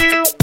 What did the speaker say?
you.